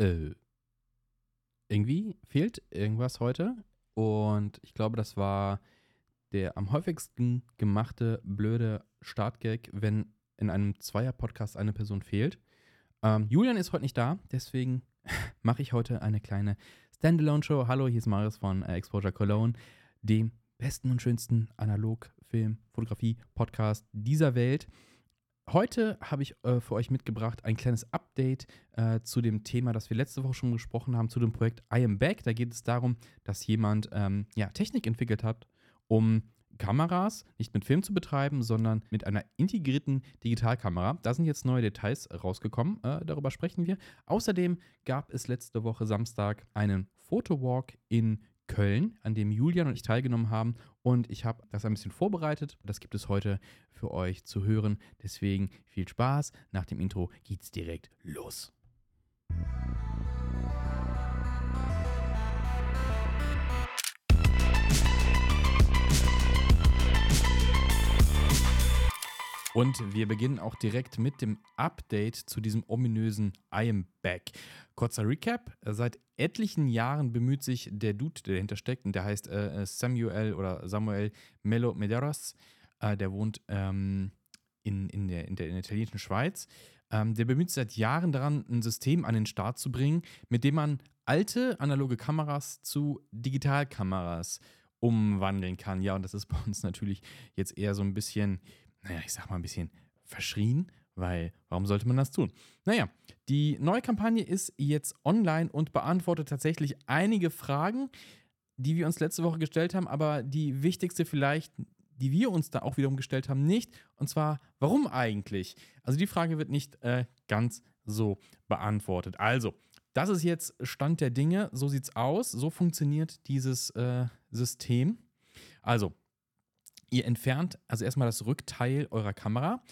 Äh, irgendwie fehlt irgendwas heute. Und ich glaube, das war der am häufigsten gemachte blöde Startgag, wenn in einem Zweier-Podcast eine Person fehlt. Ähm, Julian ist heute nicht da, deswegen mache ich heute eine kleine Standalone-Show. Hallo, hier ist Marius von äh, Exposure Cologne, dem besten und schönsten Analog-Film, Fotografie, Podcast dieser Welt. Heute habe ich äh, für euch mitgebracht ein kleines Update äh, zu dem Thema, das wir letzte Woche schon gesprochen haben, zu dem Projekt I Am Back. Da geht es darum, dass jemand ähm, ja, Technik entwickelt hat, um Kameras nicht mit Film zu betreiben, sondern mit einer integrierten Digitalkamera. Da sind jetzt neue Details rausgekommen, äh, darüber sprechen wir. Außerdem gab es letzte Woche Samstag einen Fotowalk in Köln, an dem Julian und ich teilgenommen haben. Und ich habe das ein bisschen vorbereitet. Das gibt es heute für euch zu hören. Deswegen viel Spaß. Nach dem Intro geht's direkt los. Und wir beginnen auch direkt mit dem Update zu diesem ominösen I am back. Kurzer Recap. Seit etlichen Jahren bemüht sich der Dude, der dahinter steckt, und der heißt äh, Samuel oder Samuel Melo Medeiros. Äh, der wohnt ähm, in, in, der, in, der, in der italienischen Schweiz. Ähm, der bemüht sich seit Jahren daran, ein System an den Start zu bringen, mit dem man alte analoge Kameras zu Digitalkameras umwandeln kann. Ja, und das ist bei uns natürlich jetzt eher so ein bisschen naja, ich sag mal ein bisschen verschrien, weil warum sollte man das tun? Naja, die neue Kampagne ist jetzt online und beantwortet tatsächlich einige Fragen, die wir uns letzte Woche gestellt haben, aber die wichtigste vielleicht, die wir uns da auch wiederum gestellt haben, nicht. Und zwar, warum eigentlich? Also die Frage wird nicht äh, ganz so beantwortet. Also, das ist jetzt Stand der Dinge. So sieht's aus. So funktioniert dieses äh, System. Also, Ihr entfernt also erstmal das Rückteil eurer Kamera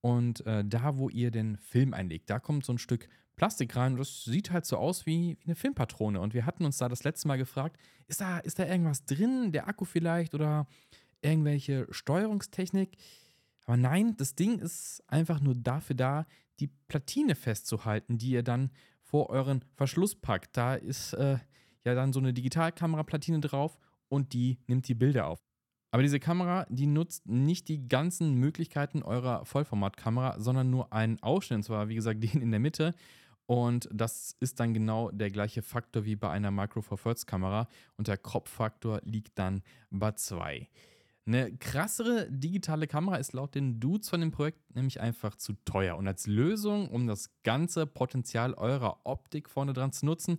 und äh, da, wo ihr den Film einlegt, da kommt so ein Stück Plastik rein und das sieht halt so aus wie, wie eine Filmpatrone. Und wir hatten uns da das letzte Mal gefragt, ist da, ist da irgendwas drin, der Akku vielleicht oder irgendwelche Steuerungstechnik? Aber nein, das Ding ist einfach nur dafür da, die Platine festzuhalten, die ihr dann vor euren Verschluss packt. Da ist äh, ja dann so eine Digitalkameraplatine drauf und die nimmt die Bilder auf. Aber diese Kamera, die nutzt nicht die ganzen Möglichkeiten eurer Vollformatkamera, sondern nur einen Ausschnitt, und zwar wie gesagt den in der Mitte. Und das ist dann genau der gleiche Faktor wie bei einer Micro Four Thirds Kamera und der Crop-Faktor liegt dann bei 2. Eine krassere digitale Kamera ist laut den Dudes von dem Projekt nämlich einfach zu teuer. Und als Lösung, um das ganze Potenzial eurer Optik vorne dran zu nutzen,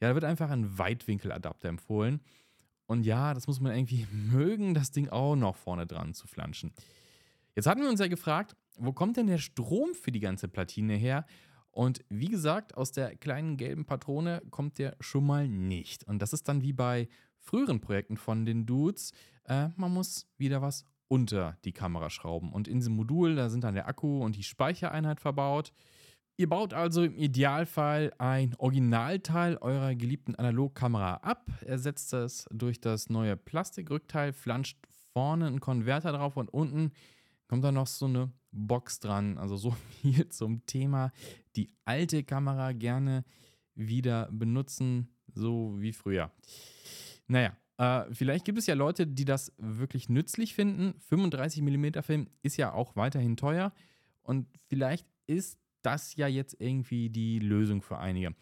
ja, da wird einfach ein Weitwinkeladapter empfohlen. Und ja, das muss man irgendwie mögen, das Ding auch noch vorne dran zu flanschen. Jetzt hatten wir uns ja gefragt, wo kommt denn der Strom für die ganze Platine her? Und wie gesagt, aus der kleinen gelben Patrone kommt der schon mal nicht. Und das ist dann wie bei früheren Projekten von den Dudes. Äh, man muss wieder was unter die Kamera schrauben. Und in diesem Modul, da sind dann der Akku und die Speichereinheit verbaut. Ihr baut also im Idealfall ein Originalteil eurer geliebten Analogkamera ab, ersetzt das durch das neue Plastikrückteil, flanscht vorne einen Konverter drauf und unten kommt dann noch so eine Box dran. Also so viel zum Thema die alte Kamera gerne wieder benutzen, so wie früher. Naja, äh, vielleicht gibt es ja Leute, die das wirklich nützlich finden. 35mm Film ist ja auch weiterhin teuer und vielleicht ist das ja jetzt irgendwie die Lösung für einige.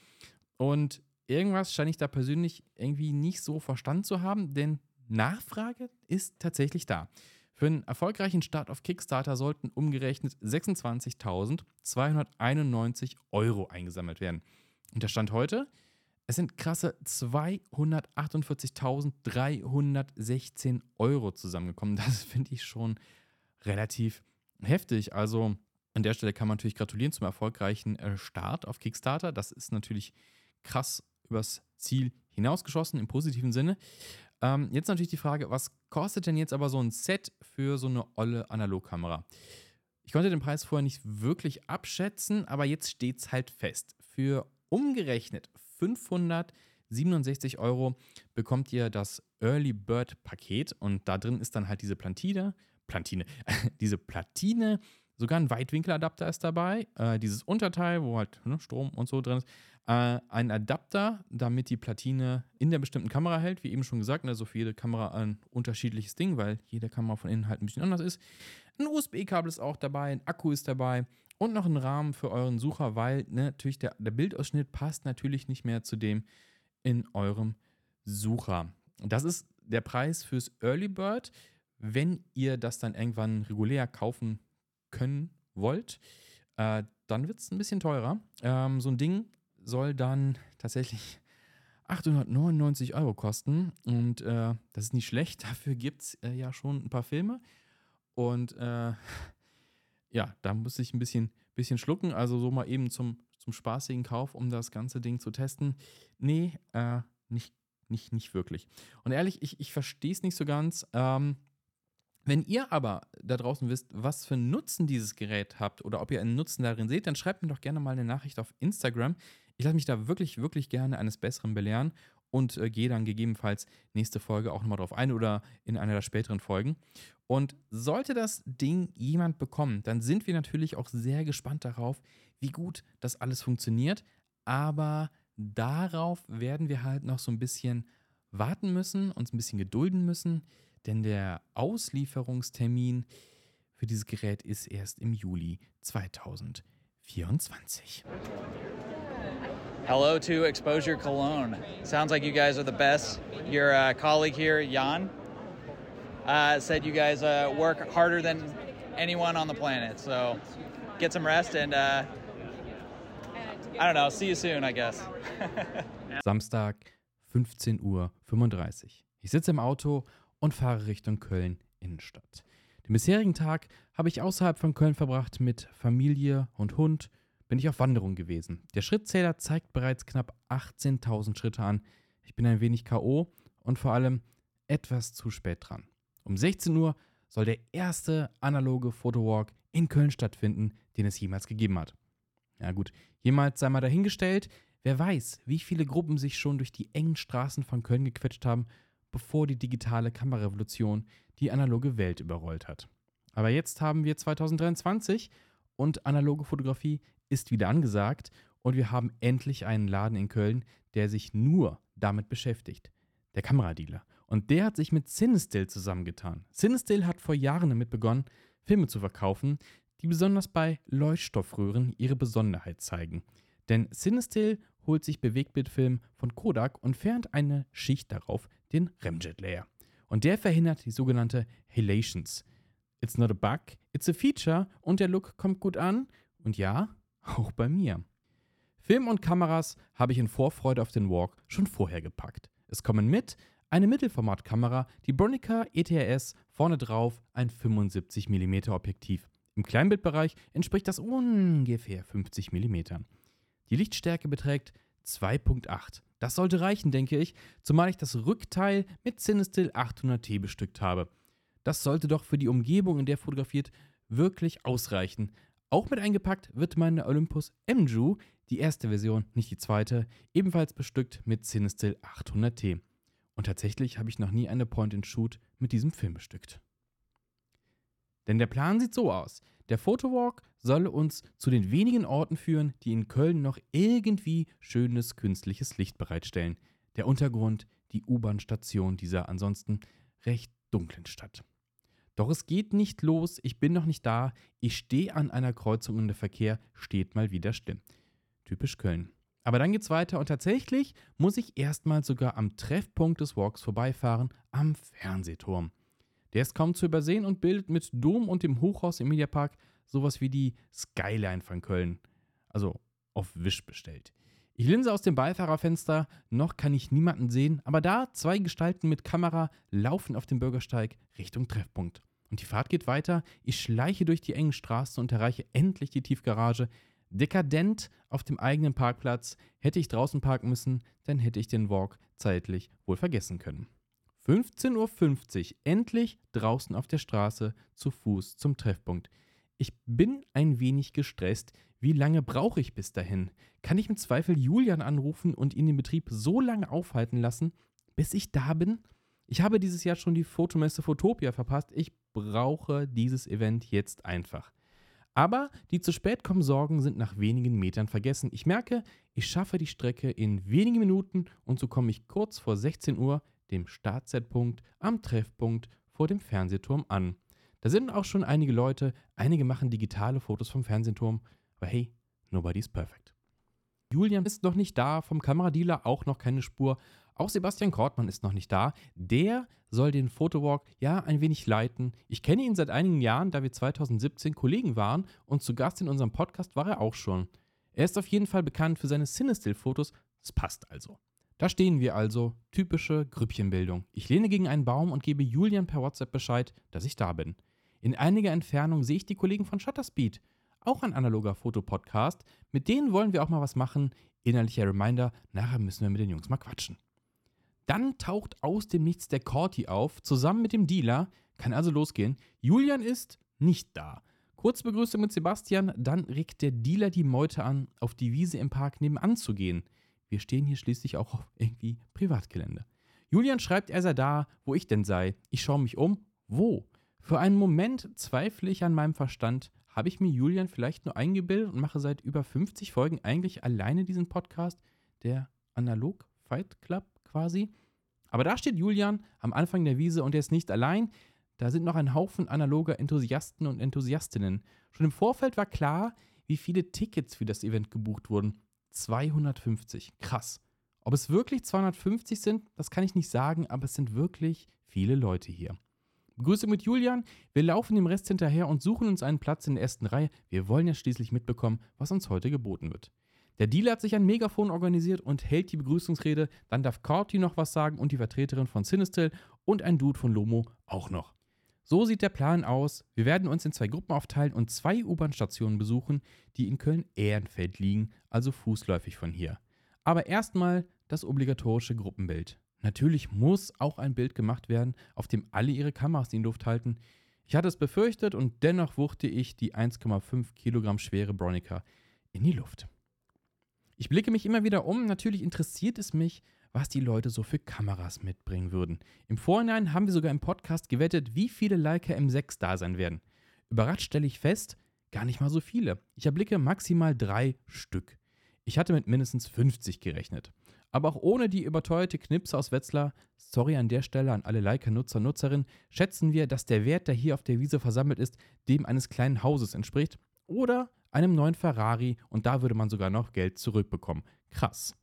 Und irgendwas scheine ich da persönlich irgendwie nicht so verstanden zu haben, denn Nachfrage ist tatsächlich da. Für einen erfolgreichen Start auf Kickstarter sollten umgerechnet 26.291 Euro eingesammelt werden. Und der Stand heute? Es sind krasse 248.316 Euro zusammengekommen. Das finde ich schon relativ heftig. Also an der Stelle kann man natürlich gratulieren zum erfolgreichen äh, Start auf Kickstarter. Das ist natürlich krass übers Ziel hinausgeschossen im positiven Sinne. Ähm, jetzt natürlich die Frage, was kostet denn jetzt aber so ein Set für so eine olle Analogkamera? Ich konnte den Preis vorher nicht wirklich abschätzen, aber jetzt steht es halt fest. Für umgerechnet 567 Euro bekommt ihr das Early Bird Paket und da drin ist dann halt diese Plantine, Plantine, diese Platine Sogar ein Weitwinkeladapter ist dabei. Äh, dieses Unterteil, wo halt ne, Strom und so drin ist. Äh, ein Adapter, damit die Platine in der bestimmten Kamera hält. Wie eben schon gesagt, also für jede Kamera ein unterschiedliches Ding, weil jede Kamera von innen halt ein bisschen anders ist. Ein USB-Kabel ist auch dabei, ein Akku ist dabei und noch ein Rahmen für euren Sucher, weil ne, natürlich der, der Bildausschnitt passt natürlich nicht mehr zu dem in eurem Sucher. Das ist der Preis fürs Early Bird. Wenn ihr das dann irgendwann regulär kaufen können wollt, äh, dann wird es ein bisschen teurer. Ähm, so ein Ding soll dann tatsächlich 899 Euro kosten und äh, das ist nicht schlecht. Dafür gibt es äh, ja schon ein paar Filme und äh, ja, da muss ich ein bisschen, bisschen schlucken. Also so mal eben zum, zum spaßigen Kauf, um das ganze Ding zu testen. Nee, äh, nicht, nicht, nicht wirklich. Und ehrlich, ich, ich verstehe es nicht so ganz. Ähm, wenn ihr aber da draußen wisst, was für einen Nutzen dieses Gerät habt oder ob ihr einen Nutzen darin seht, dann schreibt mir doch gerne mal eine Nachricht auf Instagram. Ich lasse mich da wirklich, wirklich gerne eines Besseren belehren und äh, gehe dann gegebenenfalls nächste Folge auch nochmal drauf ein oder in einer der späteren Folgen. Und sollte das Ding jemand bekommen, dann sind wir natürlich auch sehr gespannt darauf, wie gut das alles funktioniert. Aber darauf werden wir halt noch so ein bisschen warten müssen, uns ein bisschen gedulden müssen denn der Auslieferungstermin für dieses Gerät ist erst im Juli 2024. Hello to Exposure Cologne. Sounds like you guys are the best. Your uh, colleague here, Jan, uh, said you guys uh, work harder than anyone on the planet. So get some rest and uh, I don't know, see you soon, I guess. Samstag, 15.35 Uhr. Ich sitze im Auto und fahre Richtung Köln Innenstadt. Den bisherigen Tag habe ich außerhalb von Köln verbracht mit Familie und Hund. Bin ich auf Wanderung gewesen. Der Schrittzähler zeigt bereits knapp 18.000 Schritte an. Ich bin ein wenig K.O. und vor allem etwas zu spät dran. Um 16 Uhr soll der erste analoge Fotowalk in Köln stattfinden, den es jemals gegeben hat. Ja gut, jemals sei mal dahingestellt. Wer weiß, wie viele Gruppen sich schon durch die engen Straßen von Köln gequetscht haben bevor die digitale Kamerarevolution die analoge Welt überrollt hat. Aber jetzt haben wir 2023 und analoge Fotografie ist wieder angesagt und wir haben endlich einen Laden in Köln, der sich nur damit beschäftigt. Der Kameradealer. Und der hat sich mit Cinestill zusammengetan. Cinestill hat vor Jahren damit begonnen, Filme zu verkaufen, die besonders bei Leuchtstoffröhren ihre Besonderheit zeigen. Denn Cinestill holt sich Bewegtbildfilm von Kodak und fährt eine Schicht darauf, den Remjet Layer. Und der verhindert die sogenannte Halations. It's not a bug, it's a feature und der Look kommt gut an. Und ja, auch bei mir. Film und Kameras habe ich in Vorfreude auf den Walk schon vorher gepackt. Es kommen mit eine Mittelformatkamera, die Bronica ETRS, vorne drauf ein 75mm Objektiv. Im Kleinbildbereich entspricht das ungefähr 50 mm. Die Lichtstärke beträgt 2.8. Das sollte reichen, denke ich, zumal ich das Rückteil mit Cinestill 800T bestückt habe. Das sollte doch für die Umgebung, in der fotografiert, wirklich ausreichen. Auch mit eingepackt wird meine Olympus MJU, die erste Version, nicht die zweite, ebenfalls bestückt mit Cinestill 800T. Und tatsächlich habe ich noch nie eine Point-and-Shoot mit diesem Film bestückt. Denn der Plan sieht so aus. Der Photowalk soll uns zu den wenigen Orten führen, die in Köln noch irgendwie schönes künstliches Licht bereitstellen. Der Untergrund, die U-Bahn-Station dieser ansonsten recht dunklen Stadt. Doch es geht nicht los, ich bin noch nicht da, ich stehe an einer Kreuzung und der Verkehr steht mal wieder still. Typisch Köln. Aber dann geht's weiter und tatsächlich muss ich erstmal sogar am Treffpunkt des Walks vorbeifahren, am Fernsehturm. Der ist kaum zu übersehen und bildet mit Dom und dem Hochhaus im Mediapark sowas wie die Skyline von Köln. Also auf Wisch bestellt. Ich linse aus dem Beifahrerfenster, noch kann ich niemanden sehen, aber da zwei Gestalten mit Kamera laufen auf dem Bürgersteig Richtung Treffpunkt. Und die Fahrt geht weiter, ich schleiche durch die engen Straßen und erreiche endlich die Tiefgarage. Dekadent auf dem eigenen Parkplatz, hätte ich draußen parken müssen, dann hätte ich den Walk zeitlich wohl vergessen können. 15.50 Uhr, endlich draußen auf der Straße, zu Fuß zum Treffpunkt. Ich bin ein wenig gestresst. Wie lange brauche ich bis dahin? Kann ich im Zweifel Julian anrufen und ihn den Betrieb so lange aufhalten lassen, bis ich da bin? Ich habe dieses Jahr schon die Fotomesse Fotopia verpasst. Ich brauche dieses Event jetzt einfach. Aber die zu spät kommen Sorgen sind nach wenigen Metern vergessen. Ich merke, ich schaffe die Strecke in wenigen Minuten und so komme ich kurz vor 16 Uhr, dem Startzeitpunkt, am Treffpunkt vor dem Fernsehturm an. Da sind auch schon einige Leute, einige machen digitale Fotos vom Fernsehturm, aber hey, nobody's perfect. Julian ist noch nicht da, vom Kameradealer auch noch keine Spur. Auch Sebastian Kortmann ist noch nicht da. Der soll den Fotowalk ja ein wenig leiten. Ich kenne ihn seit einigen Jahren, da wir 2017 Kollegen waren und zu Gast in unserem Podcast war er auch schon. Er ist auf jeden Fall bekannt für seine Cinestill-Fotos. Das passt also. Da stehen wir also, typische Grüppchenbildung. Ich lehne gegen einen Baum und gebe Julian per WhatsApp Bescheid, dass ich da bin. In einiger Entfernung sehe ich die Kollegen von Shutterspeed, auch ein analoger Fotopodcast. Mit denen wollen wir auch mal was machen. Innerlicher Reminder, nachher müssen wir mit den Jungs mal quatschen. Dann taucht aus dem Nichts der Corti auf, zusammen mit dem Dealer. Kann also losgehen. Julian ist nicht da. Kurz Begrüßung mit Sebastian, dann regt der Dealer die Meute an, auf die Wiese im Park nebenan zu gehen. Wir stehen hier schließlich auch auf irgendwie Privatgelände. Julian schreibt, er sei da, wo ich denn sei. Ich schaue mich um. Wo? Für einen Moment zweifle ich an meinem Verstand. Habe ich mir Julian vielleicht nur eingebildet und mache seit über 50 Folgen eigentlich alleine diesen Podcast, der Analog Fight Club quasi. Aber da steht Julian am Anfang der Wiese und er ist nicht allein. Da sind noch ein Haufen analoger Enthusiasten und Enthusiastinnen. Schon im Vorfeld war klar, wie viele Tickets für das Event gebucht wurden. 250. Krass. Ob es wirklich 250 sind, das kann ich nicht sagen, aber es sind wirklich viele Leute hier. Grüße mit Julian. Wir laufen dem Rest hinterher und suchen uns einen Platz in der ersten Reihe. Wir wollen ja schließlich mitbekommen, was uns heute geboten wird. Der Dealer hat sich ein Megafon organisiert und hält die Begrüßungsrede. Dann darf Corti noch was sagen und die Vertreterin von Sinistil und ein Dude von Lomo auch noch. So sieht der Plan aus. Wir werden uns in zwei Gruppen aufteilen und zwei U-Bahn-Stationen besuchen, die in Köln-Ehrenfeld liegen, also fußläufig von hier. Aber erstmal das obligatorische Gruppenbild. Natürlich muss auch ein Bild gemacht werden, auf dem alle ihre Kameras in die Luft halten. Ich hatte es befürchtet und dennoch wuchte ich die 1,5 Kilogramm schwere Bronica in die Luft. Ich blicke mich immer wieder um. Natürlich interessiert es mich, was die Leute so für Kameras mitbringen würden. Im Vorhinein haben wir sogar im Podcast gewettet, wie viele Leica M6 da sein werden. Überrascht stelle ich fest, gar nicht mal so viele. Ich erblicke maximal drei Stück. Ich hatte mit mindestens 50 gerechnet. Aber auch ohne die überteuerte Knipse aus Wetzlar, sorry an der Stelle an alle Leica-Nutzer Nutzerinnen, schätzen wir, dass der Wert, der hier auf der Wiese versammelt ist, dem eines kleinen Hauses entspricht oder einem neuen Ferrari und da würde man sogar noch Geld zurückbekommen. Krass.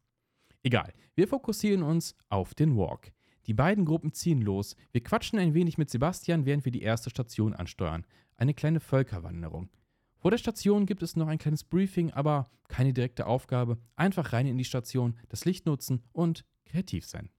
Egal, wir fokussieren uns auf den Walk. Die beiden Gruppen ziehen los. Wir quatschen ein wenig mit Sebastian, während wir die erste Station ansteuern. Eine kleine Völkerwanderung. Vor der Station gibt es noch ein kleines Briefing, aber keine direkte Aufgabe. Einfach rein in die Station, das Licht nutzen und kreativ sein.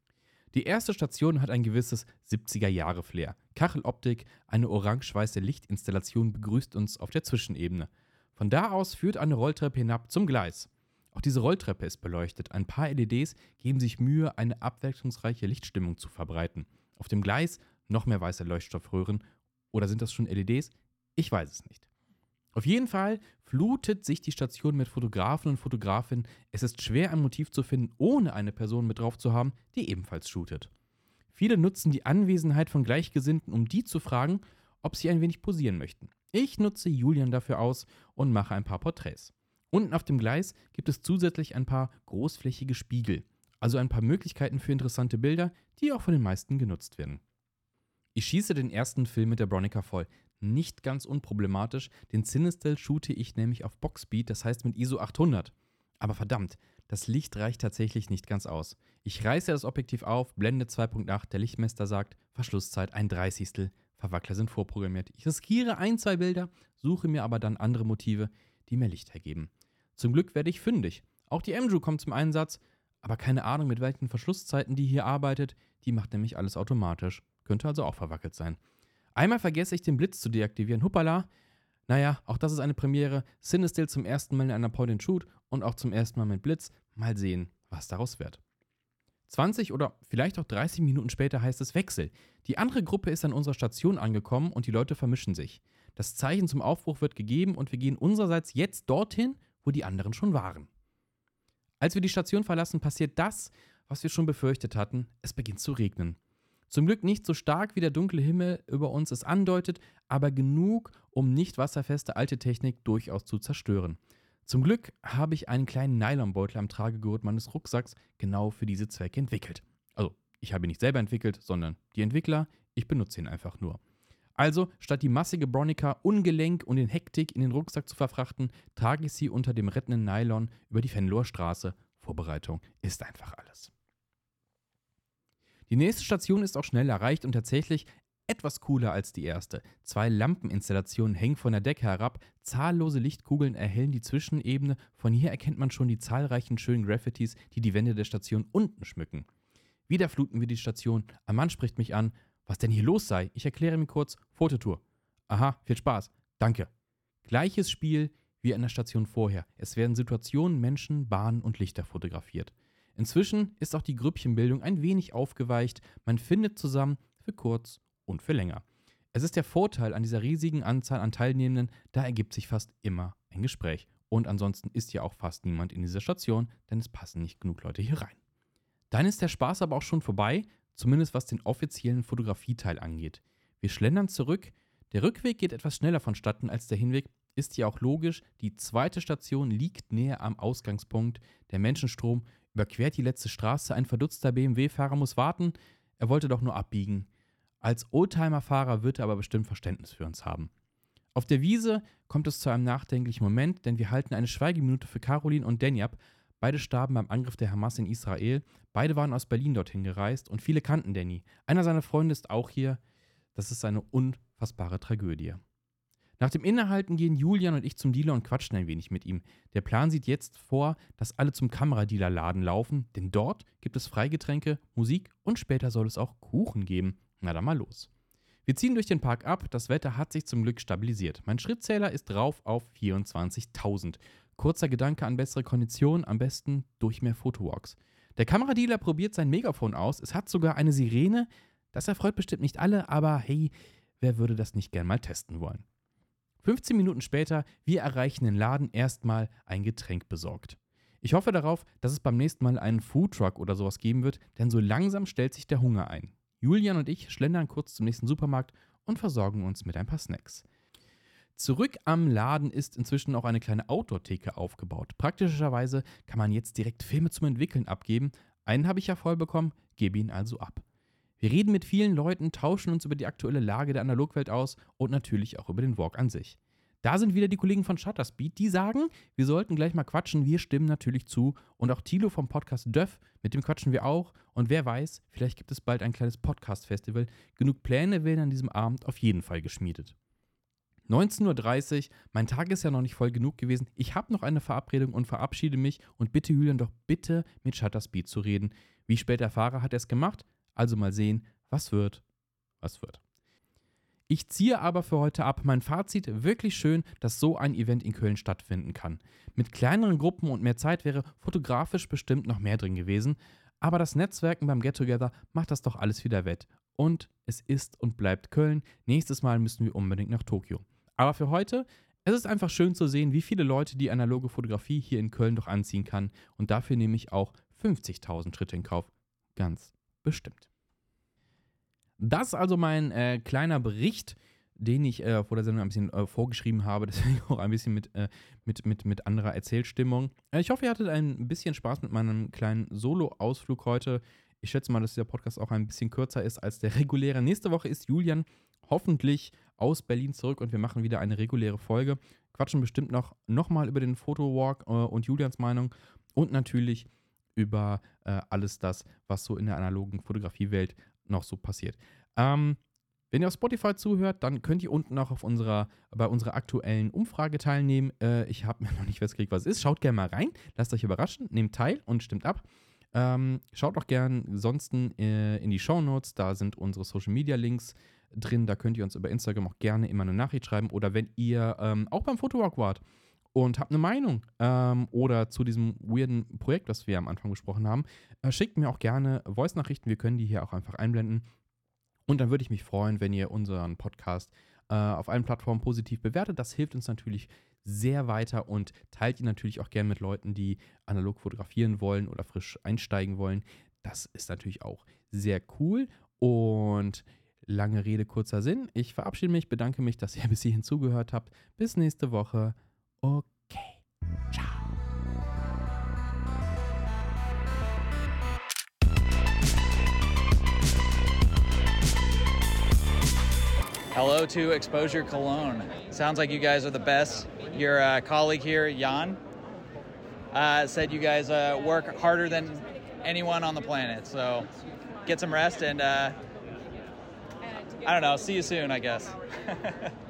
Die erste Station hat ein gewisses 70er-Jahre-Flair. Kacheloptik, eine orange-weiße Lichtinstallation begrüßt uns auf der Zwischenebene. Von da aus führt eine Rolltreppe hinab zum Gleis. Auch diese Rolltreppe ist beleuchtet. Ein paar LEDs geben sich Mühe, eine abwechslungsreiche Lichtstimmung zu verbreiten. Auf dem Gleis noch mehr weiße Leuchtstoffröhren. Oder sind das schon LEDs? Ich weiß es nicht. Auf jeden Fall flutet sich die Station mit Fotografen und Fotografinnen. Es ist schwer, ein Motiv zu finden, ohne eine Person mit drauf zu haben, die ebenfalls shootet. Viele nutzen die Anwesenheit von Gleichgesinnten, um die zu fragen, ob sie ein wenig posieren möchten. Ich nutze Julian dafür aus und mache ein paar Porträts. Unten auf dem Gleis gibt es zusätzlich ein paar großflächige Spiegel, also ein paar Möglichkeiten für interessante Bilder, die auch von den meisten genutzt werden. Ich schieße den ersten Film mit der Bronica voll. Nicht ganz unproblematisch, den Cinestill shoote ich nämlich auf Boxspeed, das heißt mit ISO 800. Aber verdammt, das Licht reicht tatsächlich nicht ganz aus. Ich reiße das Objektiv auf, Blende 2.8, der Lichtmesser sagt, Verschlusszeit ein Dreißigstel, Verwackler sind vorprogrammiert. Ich riskiere ein, zwei Bilder, suche mir aber dann andere Motive, die mehr Licht hergeben. Zum Glück werde ich fündig. Auch die Emju kommt zum Einsatz, aber keine Ahnung, mit welchen Verschlusszeiten die hier arbeitet. Die macht nämlich alles automatisch. Könnte also auch verwackelt sein. Einmal vergesse ich den Blitz zu deaktivieren. Huppala. Naja, auch das ist eine Premiere. Cinestill zum ersten Mal in einer Point-and-Shoot und auch zum ersten Mal mit Blitz. Mal sehen, was daraus wird. 20 oder vielleicht auch 30 Minuten später heißt es Wechsel. Die andere Gruppe ist an unserer Station angekommen und die Leute vermischen sich. Das Zeichen zum Aufbruch wird gegeben und wir gehen unsererseits jetzt dorthin, die anderen schon waren. Als wir die Station verlassen, passiert das, was wir schon befürchtet hatten. Es beginnt zu regnen. Zum Glück nicht so stark wie der dunkle Himmel über uns es andeutet, aber genug, um nicht wasserfeste alte Technik durchaus zu zerstören. Zum Glück habe ich einen kleinen Nylonbeutel am Tragegurt meines Rucksacks genau für diese Zwecke entwickelt. Also, ich habe ihn nicht selber entwickelt, sondern die Entwickler, ich benutze ihn einfach nur. Also, statt die massige Bronica ungelenk und in Hektik in den Rucksack zu verfrachten, trage ich sie unter dem rettenden Nylon über die Fenloher Straße. Vorbereitung ist einfach alles. Die nächste Station ist auch schnell erreicht und tatsächlich etwas cooler als die erste. Zwei Lampeninstallationen hängen von der Decke herab, zahllose Lichtkugeln erhellen die Zwischenebene, von hier erkennt man schon die zahlreichen schönen Graffitis, die die Wände der Station unten schmücken. Wieder fluten wir die Station, ein Mann spricht mich an, was denn hier los sei. Ich erkläre ihm kurz, Fototour. Aha, viel Spaß, danke. Gleiches Spiel wie an der Station vorher. Es werden Situationen, Menschen, Bahnen und Lichter fotografiert. Inzwischen ist auch die Grüppchenbildung ein wenig aufgeweicht, man findet zusammen für kurz und für länger. Es ist der Vorteil an dieser riesigen Anzahl an Teilnehmenden, da ergibt sich fast immer ein Gespräch. Und ansonsten ist ja auch fast niemand in dieser Station, denn es passen nicht genug Leute hier rein. Dann ist der Spaß aber auch schon vorbei, zumindest was den offiziellen Fotografieteil angeht. Wir schlendern zurück. Der Rückweg geht etwas schneller vonstatten als der Hinweg, ist ja auch logisch. Die zweite Station liegt näher am Ausgangspunkt. Der Menschenstrom überquert die letzte Straße. Ein verdutzter BMW-Fahrer muss warten. Er wollte doch nur abbiegen. Als Oldtimer-Fahrer wird er aber bestimmt Verständnis für uns haben. Auf der Wiese kommt es zu einem nachdenklichen Moment, denn wir halten eine Schweigeminute für Caroline und Danny. Beide starben beim Angriff der Hamas in Israel. Beide waren aus Berlin dorthin gereist und viele kannten Danny. Einer seiner Freunde ist auch hier. Das ist eine unfassbare Tragödie. Nach dem Innehalten gehen Julian und ich zum Dealer und quatschen ein wenig mit ihm. Der Plan sieht jetzt vor, dass alle zum Kameradealerladen laufen, denn dort gibt es Freigetränke, Musik und später soll es auch Kuchen geben. Na dann mal los. Wir ziehen durch den Park ab, das Wetter hat sich zum Glück stabilisiert. Mein Schrittzähler ist drauf auf 24.000. Kurzer Gedanke an bessere Konditionen, am besten durch mehr Fotowalks. Der Kameradealer probiert sein Megafon aus, es hat sogar eine Sirene. Das erfreut bestimmt nicht alle, aber hey, wer würde das nicht gern mal testen wollen? 15 Minuten später, wir erreichen den Laden erstmal ein Getränk besorgt. Ich hoffe darauf, dass es beim nächsten Mal einen Foodtruck oder sowas geben wird, denn so langsam stellt sich der Hunger ein. Julian und ich schlendern kurz zum nächsten Supermarkt und versorgen uns mit ein paar Snacks. Zurück am Laden ist inzwischen auch eine kleine Outdoor-Theke aufgebaut. Praktischerweise kann man jetzt direkt Filme zum Entwickeln abgeben. Einen habe ich ja voll bekommen, gebe ihn also ab. Wir reden mit vielen Leuten, tauschen uns über die aktuelle Lage der Analogwelt aus und natürlich auch über den Walk an sich. Da sind wieder die Kollegen von Shutterspeed, die sagen, wir sollten gleich mal quatschen. Wir stimmen natürlich zu. Und auch Tilo vom Podcast Döff, mit dem quatschen wir auch. Und wer weiß, vielleicht gibt es bald ein kleines Podcast-Festival. Genug Pläne werden an diesem Abend auf jeden Fall geschmiedet. 19.30 Uhr, mein Tag ist ja noch nicht voll genug gewesen. Ich habe noch eine Verabredung und verabschiede mich und bitte Julian doch bitte mit Shutterspeed zu reden. Wie später erfahre, hat er es gemacht. Also mal sehen, was wird, was wird. Ich ziehe aber für heute ab. Mein Fazit, wirklich schön, dass so ein Event in Köln stattfinden kann. Mit kleineren Gruppen und mehr Zeit wäre fotografisch bestimmt noch mehr drin gewesen, aber das Netzwerken beim Get Together macht das doch alles wieder wett. Und es ist und bleibt Köln. Nächstes Mal müssen wir unbedingt nach Tokio. Aber für heute, es ist einfach schön zu sehen, wie viele Leute die analoge Fotografie hier in Köln doch anziehen kann. Und dafür nehme ich auch 50.000 Schritte in Kauf. Ganz bestimmt. Das also mein äh, kleiner Bericht, den ich äh, vor der Sendung ein bisschen äh, vorgeschrieben habe, deswegen auch ein bisschen mit, äh, mit, mit, mit anderer Erzählstimmung. Äh, ich hoffe, ihr hattet ein bisschen Spaß mit meinem kleinen Solo-Ausflug heute. Ich schätze mal, dass dieser Podcast auch ein bisschen kürzer ist als der reguläre. Nächste Woche ist Julian hoffentlich aus Berlin zurück und wir machen wieder eine reguläre Folge. Quatschen bestimmt noch, noch mal über den Fotowalk äh, und Julians Meinung und natürlich über äh, alles das, was so in der analogen Fotografiewelt noch so passiert. Ähm, wenn ihr auf Spotify zuhört, dann könnt ihr unten auch auf unserer, bei unserer aktuellen Umfrage teilnehmen. Äh, ich habe mir noch nicht festgelegt, was es ist. Schaut gerne mal rein, lasst euch überraschen, nehmt teil und stimmt ab. Ähm, schaut auch gerne sonst äh, in die Show Notes, da sind unsere Social Media Links drin. Da könnt ihr uns über Instagram auch gerne immer eine Nachricht schreiben. Oder wenn ihr ähm, auch beim Fotowalk wart und habt eine Meinung ähm, oder zu diesem weirden Projekt, das wir am Anfang besprochen haben, äh, schickt mir auch gerne Voice-Nachrichten. Wir können die hier auch einfach einblenden. Und dann würde ich mich freuen, wenn ihr unseren Podcast äh, auf allen Plattformen positiv bewertet. Das hilft uns natürlich sehr weiter und teilt ihn natürlich auch gerne mit Leuten, die analog fotografieren wollen oder frisch einsteigen wollen. Das ist natürlich auch sehr cool. Und lange Rede, kurzer Sinn. Ich verabschiede mich, bedanke mich, dass ihr bis hierhin zugehört habt. Bis nächste Woche. Okay. Ciao. Hello to Exposure Cologne. Sounds like you guys are the best. Your uh, colleague here, Jan, uh, said you guys uh, work harder than anyone on the planet. So get some rest and uh, I don't know. See you soon, I guess.